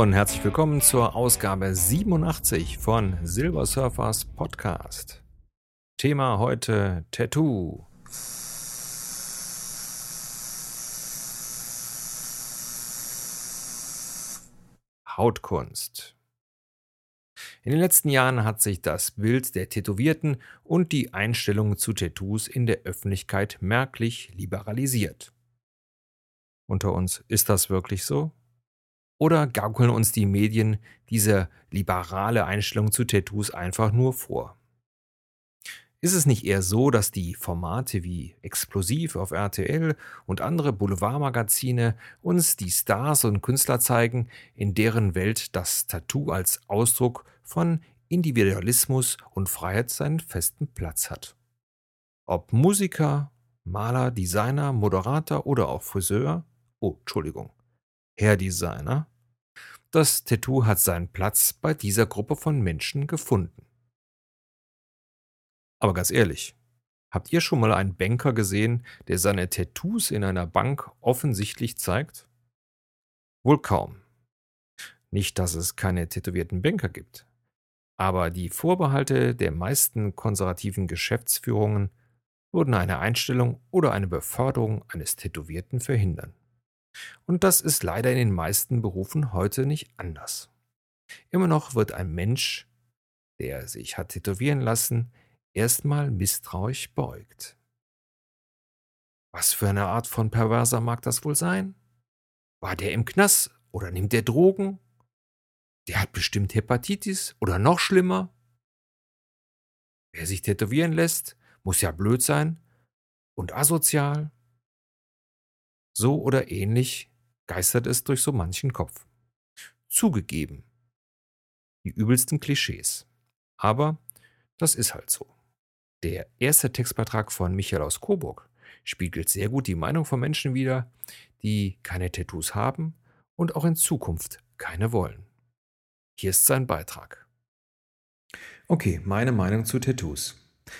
Und herzlich willkommen zur Ausgabe 87 von Silver Surfers Podcast. Thema heute Tattoo. Hautkunst. In den letzten Jahren hat sich das Bild der Tätowierten und die Einstellung zu Tattoos in der Öffentlichkeit merklich liberalisiert. Unter uns ist das wirklich so? Oder gaukeln uns die Medien diese liberale Einstellung zu Tattoos einfach nur vor? Ist es nicht eher so, dass die Formate wie Explosiv auf RTL und andere Boulevardmagazine uns die Stars und Künstler zeigen, in deren Welt das Tattoo als Ausdruck von Individualismus und Freiheit seinen festen Platz hat? Ob Musiker, Maler, Designer, Moderator oder auch Friseur? Oh, Entschuldigung. Herr Designer, das Tattoo hat seinen Platz bei dieser Gruppe von Menschen gefunden. Aber ganz ehrlich, habt ihr schon mal einen Banker gesehen, der seine Tattoos in einer Bank offensichtlich zeigt? Wohl kaum. Nicht, dass es keine tätowierten Banker gibt. Aber die Vorbehalte der meisten konservativen Geschäftsführungen würden eine Einstellung oder eine Beförderung eines Tätowierten verhindern. Und das ist leider in den meisten Berufen heute nicht anders. Immer noch wird ein Mensch, der sich hat tätowieren lassen, erstmal misstrauisch beugt. Was für eine Art von Perverser mag das wohl sein? War der im Knast oder nimmt der Drogen? Der hat bestimmt Hepatitis oder noch schlimmer. Wer sich tätowieren lässt, muss ja blöd sein und asozial. So oder ähnlich geistert es durch so manchen Kopf. Zugegeben. Die übelsten Klischees. Aber das ist halt so. Der erste Textbeitrag von Michael aus Coburg spiegelt sehr gut die Meinung von Menschen wider, die keine Tattoos haben und auch in Zukunft keine wollen. Hier ist sein Beitrag. Okay, meine Meinung zu Tattoos.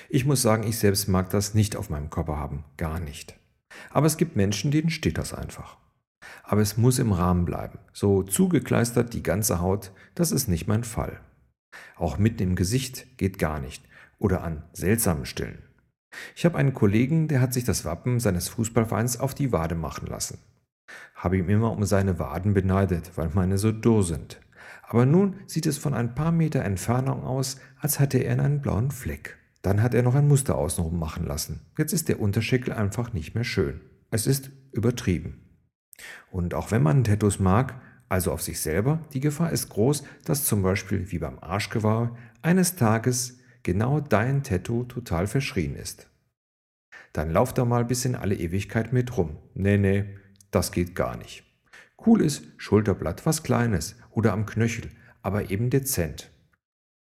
Ich muss sagen, ich selbst mag das nicht auf meinem Körper haben, gar nicht. Aber es gibt Menschen, denen steht das einfach. Aber es muss im Rahmen bleiben. So zugekleistert die ganze Haut, das ist nicht mein Fall. Auch mitten im Gesicht geht gar nicht oder an seltsamen Stellen. Ich habe einen Kollegen, der hat sich das Wappen seines Fußballvereins auf die Wade machen lassen. Habe ihm immer um seine Waden beneidet, weil meine so dürr sind. Aber nun sieht es von ein paar Meter Entfernung aus, als hätte er einen blauen Fleck. Dann hat er noch ein Muster außenrum machen lassen. Jetzt ist der Unterschenkel einfach nicht mehr schön. Es ist übertrieben. Und auch wenn man Tattoos mag, also auf sich selber, die Gefahr ist groß, dass zum Beispiel wie beim Arschgeweih eines Tages genau dein Tattoo total verschrien ist. Dann lauf da mal bis in alle Ewigkeit mit rum. Nee, nee, das geht gar nicht. Cool ist Schulterblatt was Kleines oder am Knöchel, aber eben dezent.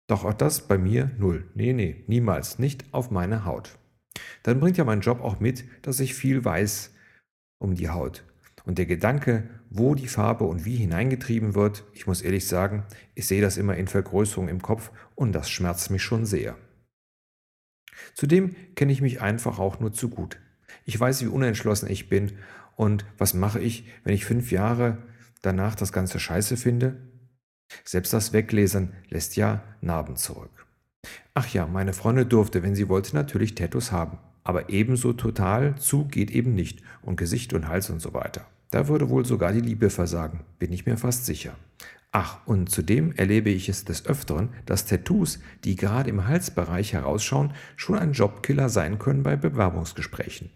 Doch auch das bei mir null. Nee, nee, niemals, nicht auf meine Haut. Dann bringt ja mein Job auch mit, dass ich viel weiß um die Haut. Und der Gedanke, wo die Farbe und wie hineingetrieben wird, ich muss ehrlich sagen, ich sehe das immer in Vergrößerung im Kopf und das schmerzt mich schon sehr. Zudem kenne ich mich einfach auch nur zu gut. Ich weiß, wie unentschlossen ich bin und was mache ich, wenn ich fünf Jahre danach das Ganze scheiße finde? Selbst das Weglesen lässt ja Narben zurück. Ach ja, meine Freundin durfte, wenn sie wollte, natürlich Tattoos haben. Aber ebenso total zu geht eben nicht. Und Gesicht und Hals und so weiter. Da würde wohl sogar die Liebe versagen, bin ich mir fast sicher. Ach, und zudem erlebe ich es des Öfteren, dass Tattoos, die gerade im Halsbereich herausschauen, schon ein Jobkiller sein können bei Bewerbungsgesprächen.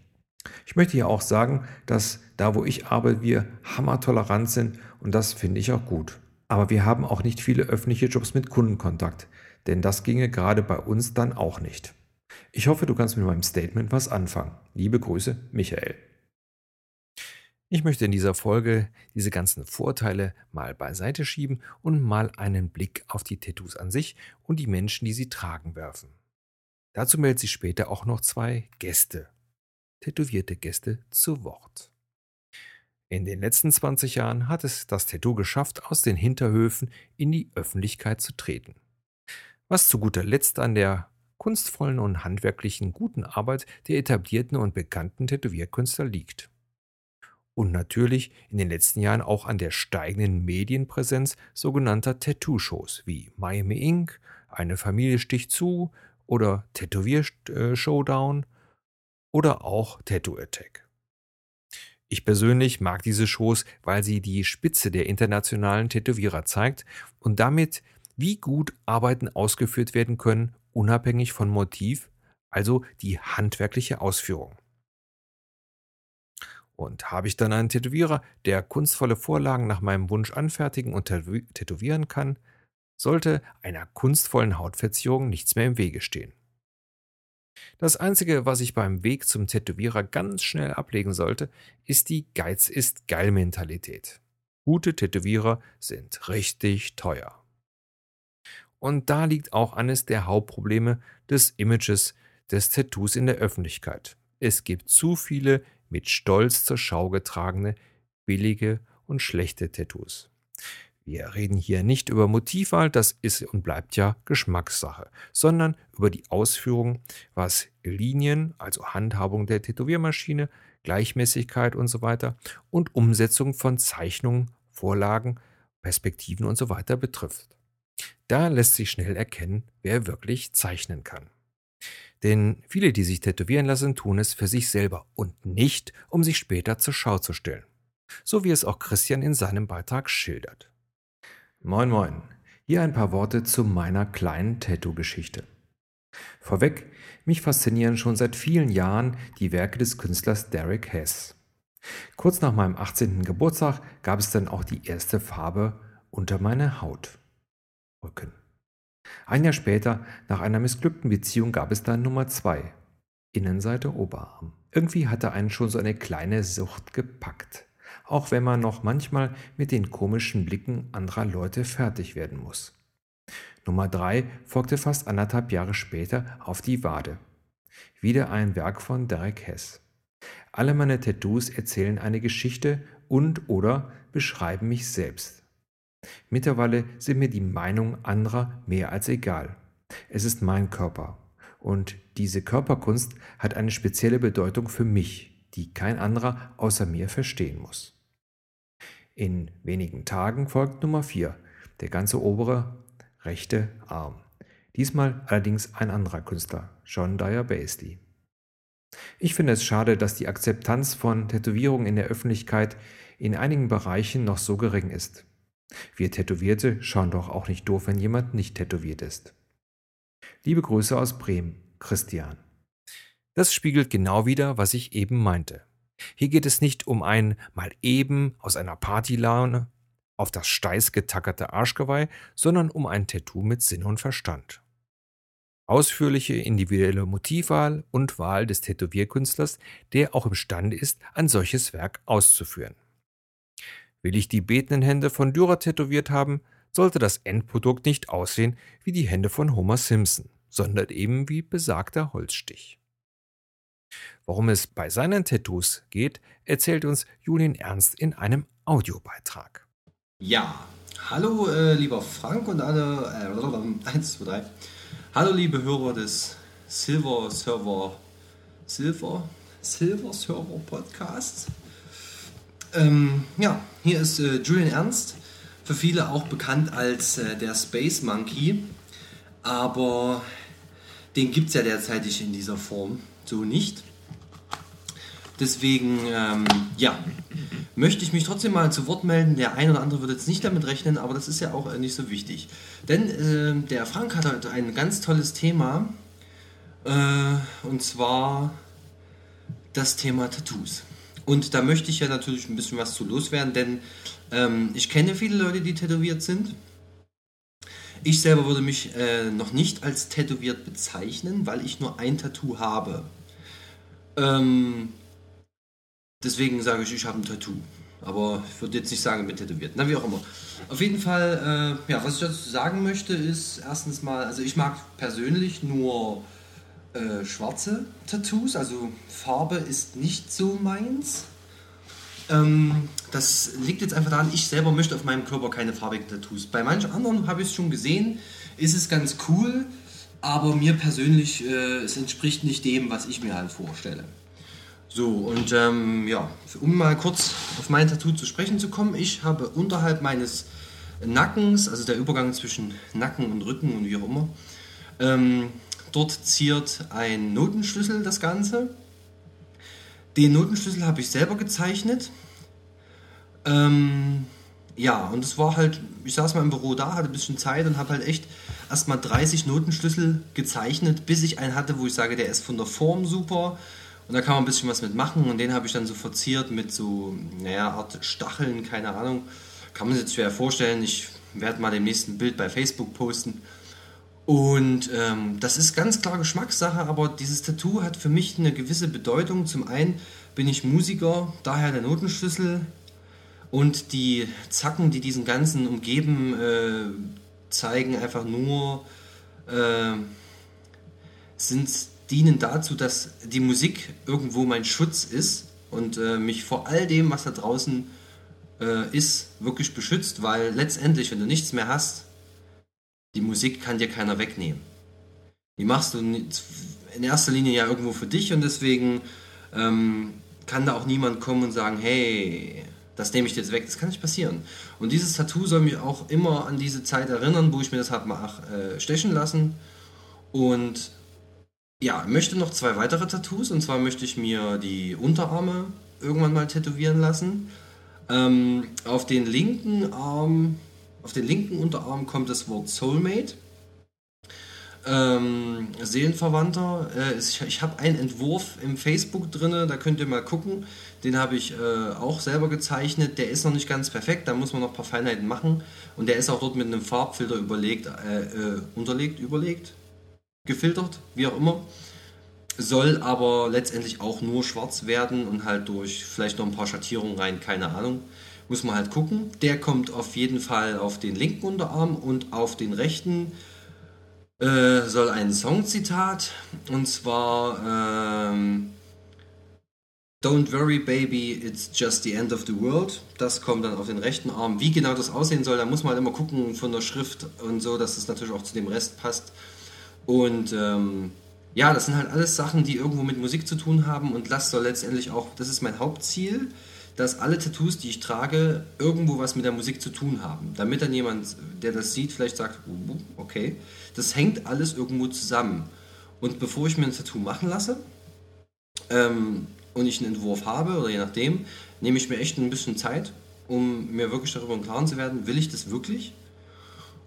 Ich möchte hier auch sagen, dass da, wo ich arbeite, wir hammertolerant sind und das finde ich auch gut. Aber wir haben auch nicht viele öffentliche Jobs mit Kundenkontakt, denn das ginge gerade bei uns dann auch nicht. Ich hoffe, du kannst mit meinem Statement was anfangen. Liebe Grüße, Michael. Ich möchte in dieser Folge diese ganzen Vorteile mal beiseite schieben und mal einen Blick auf die Tattoos an sich und die Menschen, die sie tragen, werfen. Dazu meldet sich später auch noch zwei Gäste, tätowierte Gäste, zu Wort. In den letzten 20 Jahren hat es das Tattoo geschafft, aus den Hinterhöfen in die Öffentlichkeit zu treten. Was zu guter Letzt an der kunstvollen und handwerklichen guten Arbeit der etablierten und bekannten Tätowierkünstler liegt. und natürlich in den letzten Jahren auch an der steigenden Medienpräsenz sogenannter Tattoo-Shows wie Miami Ink, Eine Familie sticht zu oder Tätowier-Showdown oder auch Tattoo Attack. Ich persönlich mag diese Shows, weil sie die Spitze der internationalen Tätowierer zeigt und damit, wie gut Arbeiten ausgeführt werden können, unabhängig von Motiv, also die handwerkliche Ausführung. Und habe ich dann einen Tätowierer, der kunstvolle Vorlagen nach meinem Wunsch anfertigen und tätowieren kann, sollte einer kunstvollen Hautverzierung nichts mehr im Wege stehen. Das Einzige, was ich beim Weg zum Tätowierer ganz schnell ablegen sollte, ist die Geiz ist geil Mentalität. Gute Tätowierer sind richtig teuer. Und da liegt auch eines der Hauptprobleme des Images des Tattoos in der Öffentlichkeit. Es gibt zu viele mit Stolz zur Schau getragene, billige und schlechte Tattoos. Wir reden hier nicht über Motivwahl, das ist und bleibt ja Geschmackssache, sondern über die Ausführung, was Linien, also Handhabung der Tätowiermaschine, Gleichmäßigkeit und so weiter und Umsetzung von Zeichnungen, Vorlagen, Perspektiven und so weiter betrifft. Da lässt sich schnell erkennen, wer wirklich zeichnen kann. Denn viele, die sich tätowieren lassen, tun es für sich selber und nicht, um sich später zur Schau zu stellen. So wie es auch Christian in seinem Beitrag schildert. Moin moin. Hier ein paar Worte zu meiner kleinen Tattoo-Geschichte. Vorweg, mich faszinieren schon seit vielen Jahren die Werke des Künstlers Derek Hess. Kurz nach meinem 18. Geburtstag gab es dann auch die erste Farbe unter meine Haut. Rücken. Ein Jahr später, nach einer missglückten Beziehung, gab es dann Nummer zwei. Innenseite Oberarm. Irgendwie hatte einen schon so eine kleine Sucht gepackt. Auch wenn man noch manchmal mit den komischen Blicken anderer Leute fertig werden muss. Nummer drei folgte fast anderthalb Jahre später auf die Wade. Wieder ein Werk von Derek Hess. Alle meine Tattoos erzählen eine Geschichte und oder beschreiben mich selbst. Mittlerweile sind mir die Meinungen anderer mehr als egal. Es ist mein Körper. Und diese Körperkunst hat eine spezielle Bedeutung für mich, die kein anderer außer mir verstehen muss. In wenigen Tagen folgt Nummer 4, der ganze obere rechte Arm. Diesmal allerdings ein anderer Künstler, John Dyer Basley. Ich finde es schade, dass die Akzeptanz von Tätowierungen in der Öffentlichkeit in einigen Bereichen noch so gering ist. Wir Tätowierte schauen doch auch nicht doof, wenn jemand nicht tätowiert ist. Liebe Grüße aus Bremen, Christian. Das spiegelt genau wieder, was ich eben meinte. Hier geht es nicht um ein mal eben aus einer Partylaune auf das steiß getackerte Arschgeweih, sondern um ein Tattoo mit Sinn und Verstand. Ausführliche individuelle Motivwahl und Wahl des Tätowierkünstlers, der auch imstande ist, ein solches Werk auszuführen. Will ich die betenden Hände von Dürer tätowiert haben, sollte das Endprodukt nicht aussehen wie die Hände von Homer Simpson, sondern eben wie besagter Holzstich. Worum es bei seinen Tattoos geht, erzählt uns Julian Ernst in einem Audiobeitrag. Ja, hallo äh, lieber Frank und alle, äh, 1, 2, 3. Hallo liebe Hörer des Silver Server, Silver, Silver Server Podcasts. Ähm, ja, hier ist äh, Julian Ernst, für viele auch bekannt als äh, der Space Monkey, aber den gibt es ja derzeitig in dieser Form so nicht. Deswegen, ähm, ja, möchte ich mich trotzdem mal zu Wort melden. Der ein oder andere wird jetzt nicht damit rechnen, aber das ist ja auch nicht so wichtig. Denn äh, der Frank hat heute ein ganz tolles Thema. Äh, und zwar das Thema Tattoos. Und da möchte ich ja natürlich ein bisschen was zu loswerden, denn ähm, ich kenne viele Leute, die tätowiert sind. Ich selber würde mich äh, noch nicht als tätowiert bezeichnen, weil ich nur ein Tattoo habe. Ähm, deswegen sage ich, ich habe ein Tattoo. Aber ich würde jetzt nicht sagen, ich bin tätowiert. Na, wie auch immer. Auf jeden Fall, äh, ja, was ich dazu sagen möchte, ist erstens mal, also ich mag persönlich nur äh, schwarze Tattoos, also Farbe ist nicht so meins. Ähm, das liegt jetzt einfach daran, ich selber möchte auf meinem Körper keine farbigen Tattoos. Bei manchen anderen habe ich es schon gesehen, ist es ganz cool, aber mir persönlich, äh, es entspricht nicht dem, was ich mir halt vorstelle. So, und ähm, ja, um mal kurz auf mein Tattoo zu sprechen zu kommen. Ich habe unterhalb meines Nackens, also der Übergang zwischen Nacken und Rücken und wie auch immer, ähm, dort ziert ein Notenschlüssel das Ganze. Den Notenschlüssel habe ich selber gezeichnet. Ähm, ja, und es war halt, ich saß mal im Büro da, hatte ein bisschen Zeit und habe halt echt erstmal 30 Notenschlüssel gezeichnet, bis ich einen hatte, wo ich sage, der ist von der Form super. Und da kann man ein bisschen was mitmachen und den habe ich dann so verziert mit so, naja, Art Stacheln, keine Ahnung. Kann man sich jetzt schwer vorstellen. Ich werde mal dem nächsten Bild bei Facebook posten. Und ähm, das ist ganz klar Geschmackssache, aber dieses Tattoo hat für mich eine gewisse Bedeutung. Zum einen bin ich Musiker, daher der Notenschlüssel und die Zacken, die diesen ganzen umgeben, äh, zeigen einfach nur, äh, sind, dienen dazu, dass die Musik irgendwo mein Schutz ist und äh, mich vor all dem, was da draußen äh, ist, wirklich beschützt, weil letztendlich, wenn du nichts mehr hast, die Musik kann dir keiner wegnehmen. Die machst du in erster Linie ja irgendwo für dich und deswegen ähm, kann da auch niemand kommen und sagen, hey, das nehme ich jetzt weg. Das kann nicht passieren. Und dieses Tattoo soll mich auch immer an diese Zeit erinnern, wo ich mir das habe mal äh, stechen lassen. Und ja, möchte noch zwei weitere Tattoos. Und zwar möchte ich mir die Unterarme irgendwann mal tätowieren lassen. Ähm, auf den linken Arm auf den linken Unterarm kommt das Wort Soulmate. Ähm, Seelenverwandter. Äh, ich ich habe einen Entwurf im Facebook drin, da könnt ihr mal gucken. Den habe ich äh, auch selber gezeichnet. Der ist noch nicht ganz perfekt, da muss man noch ein paar Feinheiten machen. Und der ist auch dort mit einem Farbfilter überlegt, äh, äh unterlegt, überlegt, gefiltert, wie auch immer. Soll aber letztendlich auch nur schwarz werden und halt durch vielleicht noch ein paar Schattierungen rein, keine Ahnung. Muss man halt gucken. Der kommt auf jeden Fall auf den linken Unterarm und auf den rechten äh, soll ein Songzitat und zwar ähm, Don't worry baby, it's just the end of the world. Das kommt dann auf den rechten Arm. Wie genau das aussehen soll, da muss man halt immer gucken von der Schrift und so, dass es natürlich auch zu dem Rest passt. Und ähm, ja, das sind halt alles Sachen, die irgendwo mit Musik zu tun haben und das soll letztendlich auch, das ist mein Hauptziel, dass alle Tattoos, die ich trage, irgendwo was mit der Musik zu tun haben. Damit dann jemand, der das sieht, vielleicht sagt, oh, okay, das hängt alles irgendwo zusammen. Und bevor ich mir ein Tattoo machen lasse ähm, und ich einen Entwurf habe, oder je nachdem, nehme ich mir echt ein bisschen Zeit, um mir wirklich darüber im Klaren zu werden, will ich das wirklich?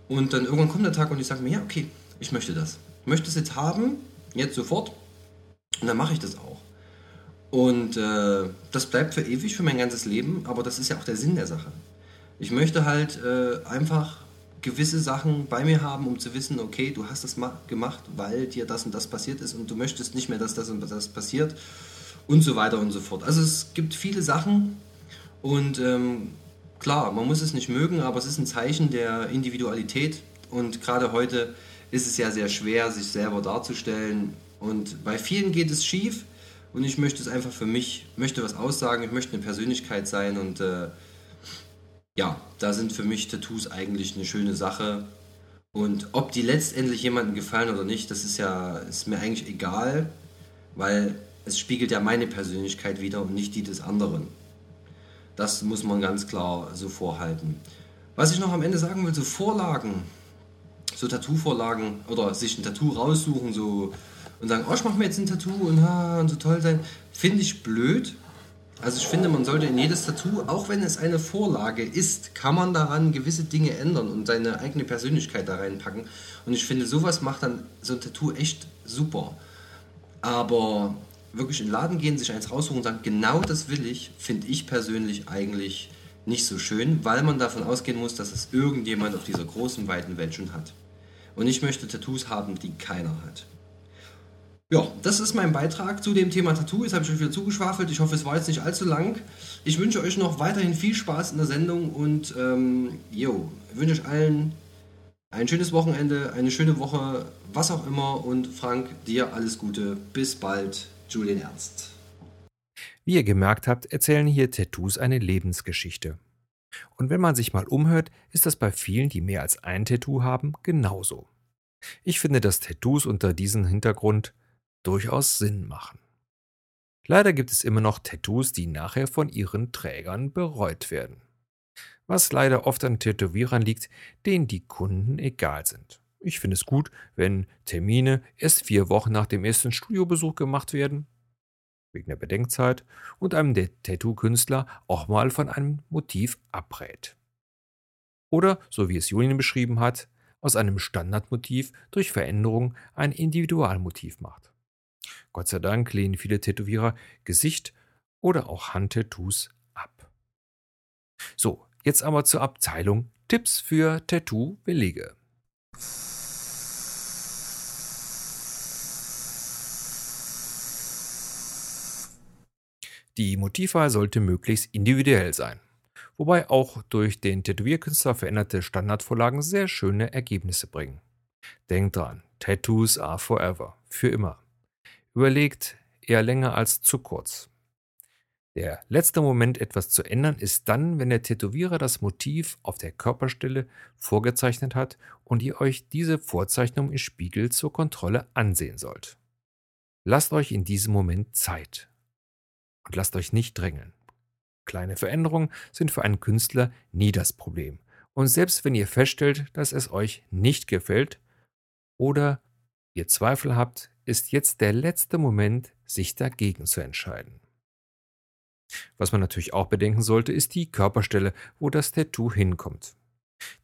Und dann irgendwann kommt der Tag und ich sage mir, ja, okay, ich möchte das. Ich möchte es jetzt haben, jetzt sofort. Und dann mache ich das auch. Und äh, das bleibt für ewig, für mein ganzes Leben, aber das ist ja auch der Sinn der Sache. Ich möchte halt äh, einfach gewisse Sachen bei mir haben, um zu wissen, okay, du hast das gemacht, weil dir das und das passiert ist und du möchtest nicht mehr, dass das und das passiert und so weiter und so fort. Also es gibt viele Sachen und ähm, klar, man muss es nicht mögen, aber es ist ein Zeichen der Individualität und gerade heute ist es ja sehr schwer, sich selber darzustellen und bei vielen geht es schief und ich möchte es einfach für mich, möchte was aussagen, ich möchte eine Persönlichkeit sein und äh, ja, da sind für mich Tattoos eigentlich eine schöne Sache. Und ob die letztendlich jemandem gefallen oder nicht, das ist ja, ist mir eigentlich egal, weil es spiegelt ja meine Persönlichkeit wieder und nicht die des anderen. Das muss man ganz klar so vorhalten. Was ich noch am Ende sagen will, so Vorlagen, so Tattoo-Vorlagen oder sich ein Tattoo raussuchen, so und sagen, oh, ich mache mir jetzt ein Tattoo und, ha, und so toll sein, finde ich blöd. Also ich finde, man sollte in jedes Tattoo, auch wenn es eine Vorlage ist, kann man daran gewisse Dinge ändern und seine eigene Persönlichkeit da reinpacken. Und ich finde, sowas macht dann so ein Tattoo echt super. Aber wirklich in den Laden gehen, sich eins raussuchen und sagen, genau das will ich, finde ich persönlich eigentlich nicht so schön, weil man davon ausgehen muss, dass es irgendjemand auf dieser großen, weiten Welt schon hat. Und ich möchte Tattoos haben, die keiner hat. Ja, das ist mein Beitrag zu dem Thema Tattoo. Jetzt habe ich euch wieder zugeschwafelt. Ich hoffe, es war jetzt nicht allzu lang. Ich wünsche euch noch weiterhin viel Spaß in der Sendung und ähm, jo, wünsche euch allen ein schönes Wochenende, eine schöne Woche, was auch immer. Und Frank, dir alles Gute. Bis bald, Julian Ernst. Wie ihr gemerkt habt, erzählen hier Tattoos eine Lebensgeschichte. Und wenn man sich mal umhört, ist das bei vielen, die mehr als ein Tattoo haben, genauso. Ich finde, dass Tattoos unter diesem Hintergrund durchaus Sinn machen. Leider gibt es immer noch Tattoos, die nachher von ihren Trägern bereut werden. Was leider oft an Tätowierern liegt, denen die Kunden egal sind. Ich finde es gut, wenn Termine erst vier Wochen nach dem ersten Studiobesuch gemacht werden, wegen der Bedenkzeit, und einem der Tattoo-Künstler auch mal von einem Motiv abrät. Oder, so wie es Julien beschrieben hat, aus einem Standardmotiv durch Veränderung ein Individualmotiv macht. Gott sei Dank lehnen viele Tätowierer Gesicht oder auch Handtattoos ab. So, jetzt aber zur Abteilung Tipps für Tattoo-Belege. Die Motivwahl sollte möglichst individuell sein, wobei auch durch den Tätowierkünstler veränderte Standardvorlagen sehr schöne Ergebnisse bringen. Denkt dran, Tattoos are forever, für immer. Überlegt eher länger als zu kurz. Der letzte Moment, etwas zu ändern, ist dann, wenn der Tätowierer das Motiv auf der Körperstelle vorgezeichnet hat und ihr euch diese Vorzeichnung im Spiegel zur Kontrolle ansehen sollt. Lasst euch in diesem Moment Zeit und lasst euch nicht drängeln. Kleine Veränderungen sind für einen Künstler nie das Problem. Und selbst wenn ihr feststellt, dass es euch nicht gefällt oder ihr Zweifel habt, ist jetzt der letzte Moment, sich dagegen zu entscheiden. Was man natürlich auch bedenken sollte, ist die Körperstelle, wo das Tattoo hinkommt.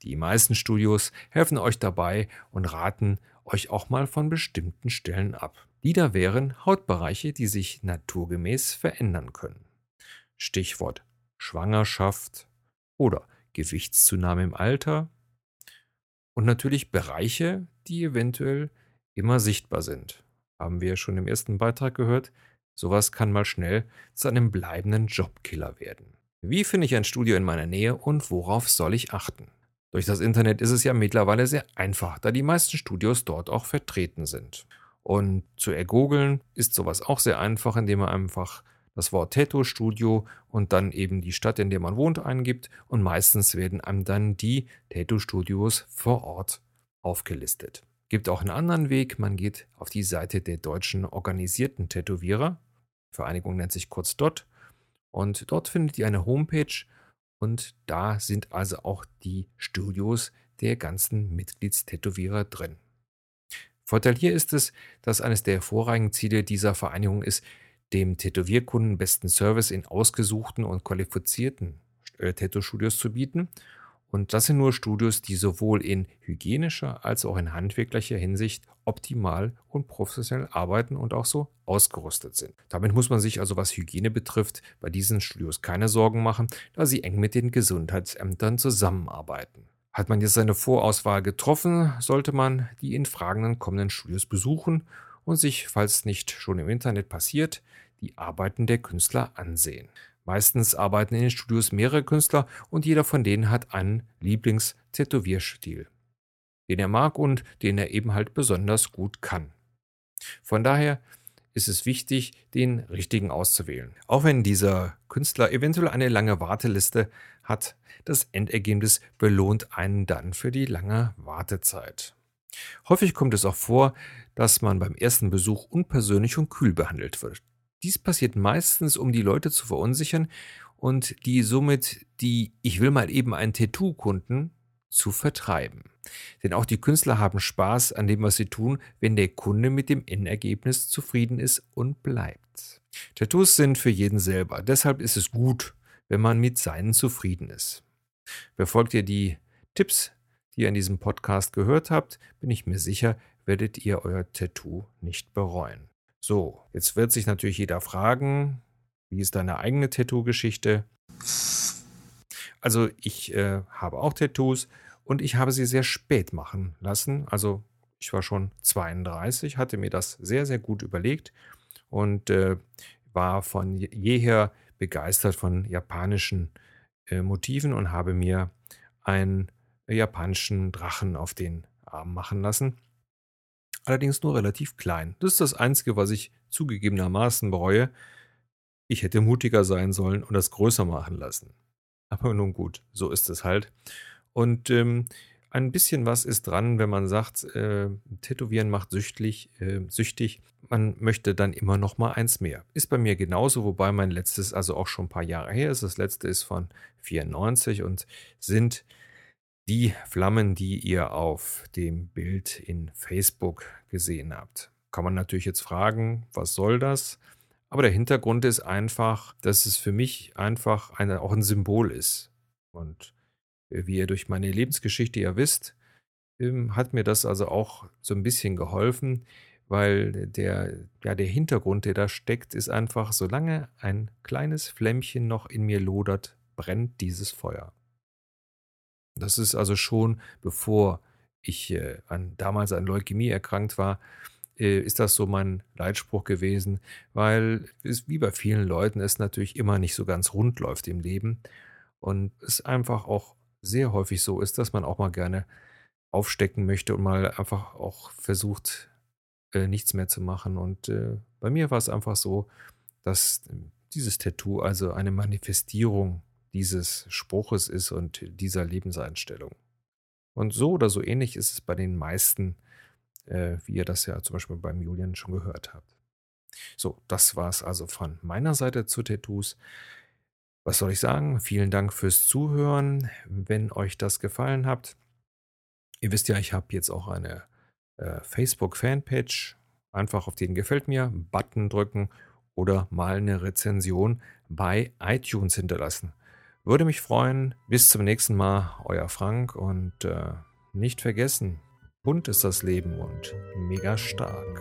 Die meisten Studios helfen euch dabei und raten euch auch mal von bestimmten Stellen ab. Die da wären Hautbereiche, die sich naturgemäß verändern können. Stichwort Schwangerschaft oder Gewichtszunahme im Alter. Und natürlich Bereiche, die eventuell immer sichtbar sind haben wir schon im ersten Beitrag gehört, sowas kann mal schnell zu einem bleibenden Jobkiller werden. Wie finde ich ein Studio in meiner Nähe und worauf soll ich achten? Durch das Internet ist es ja mittlerweile sehr einfach, da die meisten Studios dort auch vertreten sind. Und zu ergoogeln ist sowas auch sehr einfach, indem man einfach das Wort Tattoo-Studio und dann eben die Stadt, in der man wohnt, eingibt und meistens werden einem dann die Tattoo-Studios vor Ort aufgelistet. Gibt auch einen anderen Weg. Man geht auf die Seite der deutschen organisierten Tätowierer. Vereinigung nennt sich kurz DOT. Und dort findet ihr eine Homepage und da sind also auch die Studios der ganzen Mitgliedstätowierer drin. Vorteil hier ist es, dass eines der vorrangigen Ziele dieser Vereinigung ist, dem Tätowierkunden besten Service in ausgesuchten und qualifizierten äh, Tattoo-Studios zu bieten und das sind nur Studios, die sowohl in hygienischer als auch in handwerklicher Hinsicht optimal und professionell arbeiten und auch so ausgerüstet sind. Damit muss man sich also, was Hygiene betrifft, bei diesen Studios keine Sorgen machen, da sie eng mit den Gesundheitsämtern zusammenarbeiten. Hat man jetzt seine Vorauswahl getroffen, sollte man die in fragenden kommenden Studios besuchen und sich, falls nicht schon im Internet passiert, die Arbeiten der Künstler ansehen. Meistens arbeiten in den Studios mehrere Künstler und jeder von denen hat einen Lieblings-Tätowierstil, den er mag und den er eben halt besonders gut kann. Von daher ist es wichtig, den richtigen auszuwählen. Auch wenn dieser Künstler eventuell eine lange Warteliste hat, das Endergebnis belohnt einen dann für die lange Wartezeit. Häufig kommt es auch vor, dass man beim ersten Besuch unpersönlich und kühl behandelt wird. Dies passiert meistens, um die Leute zu verunsichern und die somit die Ich will mal eben ein Tattoo-Kunden zu vertreiben. Denn auch die Künstler haben Spaß an dem, was sie tun, wenn der Kunde mit dem Endergebnis zufrieden ist und bleibt. Tattoos sind für jeden selber, deshalb ist es gut, wenn man mit seinen zufrieden ist. Befolgt ihr die Tipps, die ihr in diesem Podcast gehört habt, bin ich mir sicher, werdet ihr euer Tattoo nicht bereuen. So, jetzt wird sich natürlich jeder fragen, wie ist deine eigene Tattoo-Geschichte? Also ich äh, habe auch Tattoos und ich habe sie sehr spät machen lassen. Also ich war schon 32, hatte mir das sehr, sehr gut überlegt und äh, war von jeher begeistert von japanischen äh, Motiven und habe mir einen japanischen Drachen auf den Arm machen lassen allerdings nur relativ klein. Das ist das Einzige, was ich zugegebenermaßen bereue. Ich hätte mutiger sein sollen und das größer machen lassen. Aber nun gut, so ist es halt. Und ähm, ein bisschen was ist dran, wenn man sagt, äh, Tätowieren macht süchtlich, äh, süchtig. Man möchte dann immer noch mal eins mehr. Ist bei mir genauso, wobei mein letztes also auch schon ein paar Jahre her ist. Das letzte ist von 94 und sind die Flammen, die ihr auf dem Bild in Facebook gesehen habt. Kann man natürlich jetzt fragen, was soll das? Aber der Hintergrund ist einfach, dass es für mich einfach eine, auch ein Symbol ist. Und wie ihr durch meine Lebensgeschichte ja wisst, ähm, hat mir das also auch so ein bisschen geholfen, weil der, ja, der Hintergrund, der da steckt, ist einfach, solange ein kleines Flämmchen noch in mir lodert, brennt dieses Feuer. Das ist also schon, bevor ich äh, an, damals an Leukämie erkrankt war, äh, ist das so mein Leitspruch gewesen, weil es wie bei vielen Leuten es natürlich immer nicht so ganz rund läuft im Leben und es einfach auch sehr häufig so ist, dass man auch mal gerne aufstecken möchte und mal einfach auch versucht, äh, nichts mehr zu machen. Und äh, bei mir war es einfach so, dass dieses Tattoo also eine Manifestierung dieses Spruches ist und dieser Lebenseinstellung. Und so oder so ähnlich ist es bei den meisten, äh, wie ihr das ja zum Beispiel beim Julian schon gehört habt. So, das war es also von meiner Seite zu Tattoos. Was soll ich sagen? Vielen Dank fürs Zuhören. Wenn euch das gefallen hat, ihr wisst ja, ich habe jetzt auch eine äh, Facebook-Fanpage. Einfach auf den Gefällt mir, Button drücken oder mal eine Rezension bei iTunes hinterlassen. Würde mich freuen. Bis zum nächsten Mal, euer Frank. Und äh, nicht vergessen, bunt ist das Leben und mega stark.